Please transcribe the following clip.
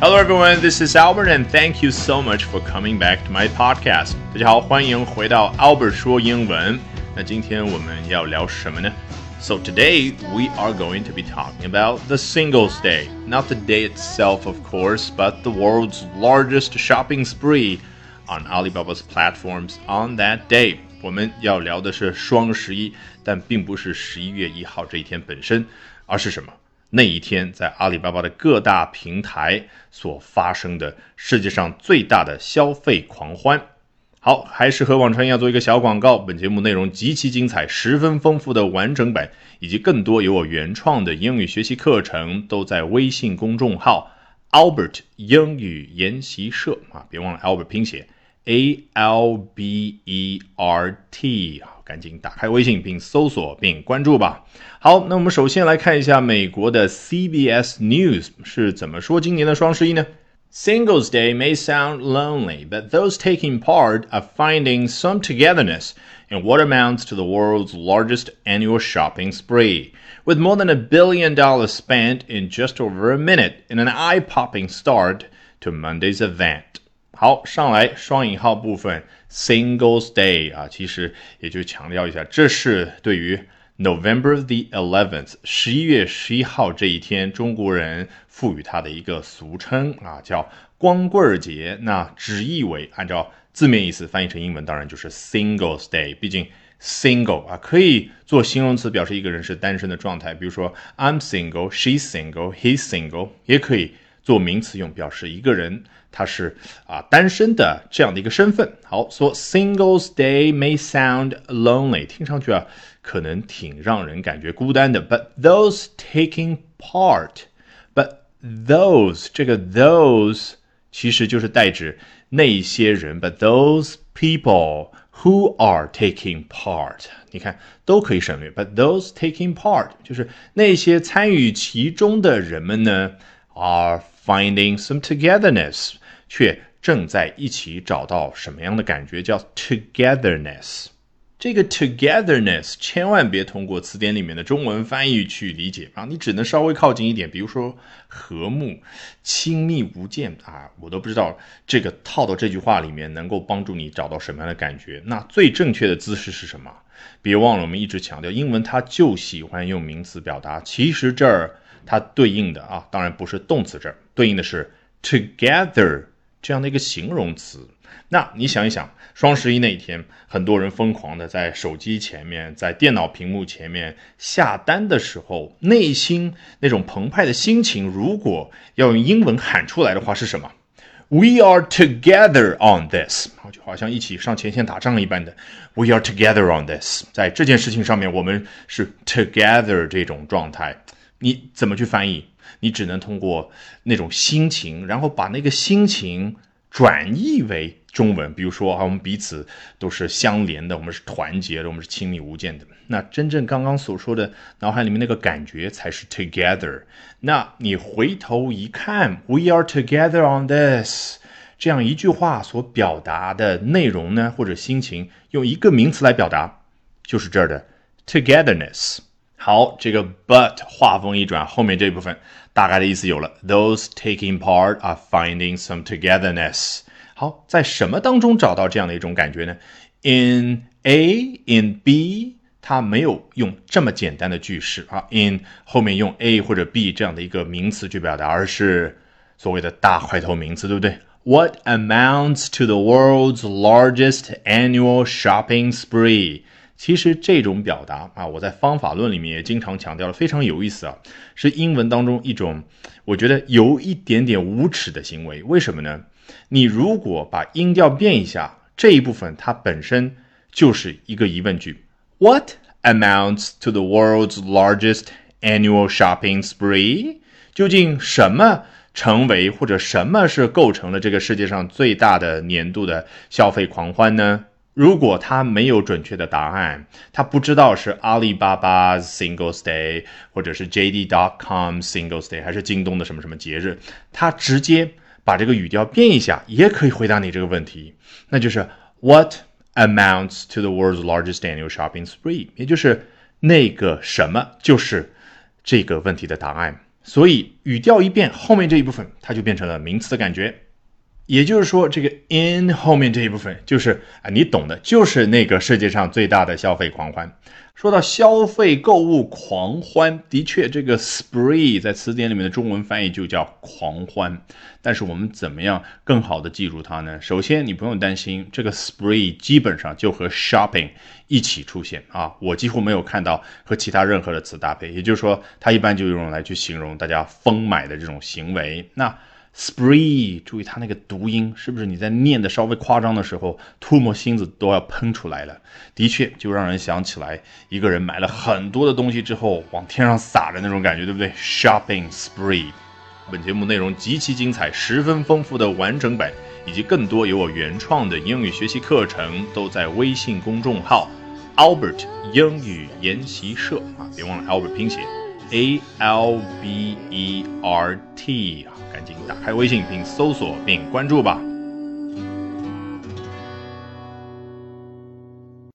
Hello everyone, this is Albert and thank you so much for coming back to my podcast. 大家好，欢迎回到 Albert 说英文。那今天我们要聊什么呢？So today we are going to be talking about the Singles Day. Not the day itself, of course, but the world's largest shopping spree on Alibaba's platforms on that day. 我们要聊的是双十一，但并不是十一月一号这一天本身，而是什么？ 那一天，在阿里巴巴的各大平台所发生的世界上最大的消费狂欢。好，还是和往常一样做一个小广告。本节目内容极其精彩，十分丰富的完整版，以及更多由我原创的英语学习课程，都在微信公众号 Albert 英语研习社啊，别忘了 Albert 拼写 A L B E R T 赶紧打开微信并搜索并关注吧。好，那我们首先来看一下美国的 CBS News 是怎么说今年的双十一呢？Singles Day may sound lonely, but those taking part are finding some togetherness in what amounts to the world's largest annual shopping spree, with more than a billion dollars spent in just over a minute in an eye-popping start to Monday's event. 好，上来双引号部分 Singles Day 啊，其实也就强调一下，这是对于 November the eleventh 十一月十一号这一天，中国人赋予它的一个俗称啊，叫光棍儿节。那直译为按照字面意思翻译成英文，当然就是 Singles Day。毕竟 single 啊，可以做形容词表示一个人是单身的状态，比如说 I'm single, she's single, he's single，也可以。做名词用，表示一个人他是啊单身的这样的一个身份。好，说 Singles Day may sound lonely，听上去啊可能挺让人感觉孤单的。But those taking part，but those 这个 those 其实就是代指那些人。But those people who are taking part，你看都可以省略。But those taking part 就是那些参与其中的人们呢，are finding some togetherness，却正在一起找到什么样的感觉？叫 togetherness。这个 togetherness 千万别通过词典里面的中文翻译去理解啊，你只能稍微靠近一点，比如说和睦、亲密无间啊，我都不知道这个套到这句话里面能够帮助你找到什么样的感觉。那最正确的姿势是什么？别忘了，我们一直强调，英文它就喜欢用名词表达，其实这儿。它对应的啊，当然不是动词这儿，对应的是 together 这样的一个形容词。那你想一想，双十一那一天，很多人疯狂的在手机前面，在电脑屏幕前面下单的时候，内心那种澎湃的心情，如果要用英文喊出来的话，是什么？We are together on this，就好像一起上前线打仗一般的。We are together on this，在这件事情上面，我们是 together 这种状态。你怎么去翻译？你只能通过那种心情，然后把那个心情转译为中文。比如说啊，我们彼此都是相连的，我们是团结的，我们是亲密无间的。那真正刚刚所说的脑海里面那个感觉才是 together。那你回头一看，We are together on this 这样一句话所表达的内容呢，或者心情，用一个名词来表达，就是这儿的 togetherness。好，这个 but 话锋一转，后面这部分大概的意思有了。Those taking part are finding some togetherness。好，在什么当中找到这样的一种感觉呢？In A, in B，它没有用这么简单的句式啊。In 后面用 A 或者 B 这样的一个名词去表达，而是所谓的大块头名词，对不对？What amounts to the world's largest annual shopping spree？ 其实这种表达啊，我在方法论里面也经常强调了，非常有意思啊，是英文当中一种我觉得有一点点无耻的行为。为什么呢？你如果把音调变一下，这一部分它本身就是一个疑问句。What amounts to the world's largest annual shopping spree？究竟什么成为或者什么是构成了这个世界上最大的年度的消费狂欢呢？如果他没有准确的答案，他不知道是阿里巴巴 Singles Day，或者是 JD.com Singles Day，还是京东的什么什么节日，他直接把这个语调变一下，也可以回答你这个问题，那就是 What amounts to the world's largest annual shopping spree？也就是那个什么就是这个问题的答案。所以语调一变，后面这一部分它就变成了名词的感觉。也就是说，这个 in 后面这一部分就是啊，你懂的，就是那个世界上最大的消费狂欢。说到消费购物狂欢，的确，这个 spree 在词典里面的中文翻译就叫狂欢。但是我们怎么样更好的记住它呢？首先，你不用担心，这个 spree 基本上就和 shopping 一起出现啊，我几乎没有看到和其他任何的词搭配。也就是说，它一般就用来去形容大家疯买的这种行为。那 Spree，注意它那个读音，是不是你在念的稍微夸张的时候，唾沫星子都要喷出来了？的确，就让人想起来一个人买了很多的东西之后往天上撒的那种感觉，对不对？Shopping spree。本节目内容极其精彩，十分丰富的完整版，以及更多由我原创的英语学习课程，都在微信公众号 Albert 英语研习社啊，别忘了 Albert 拼写 A L B E R T 啊。赶紧打开微信并搜索并关注吧。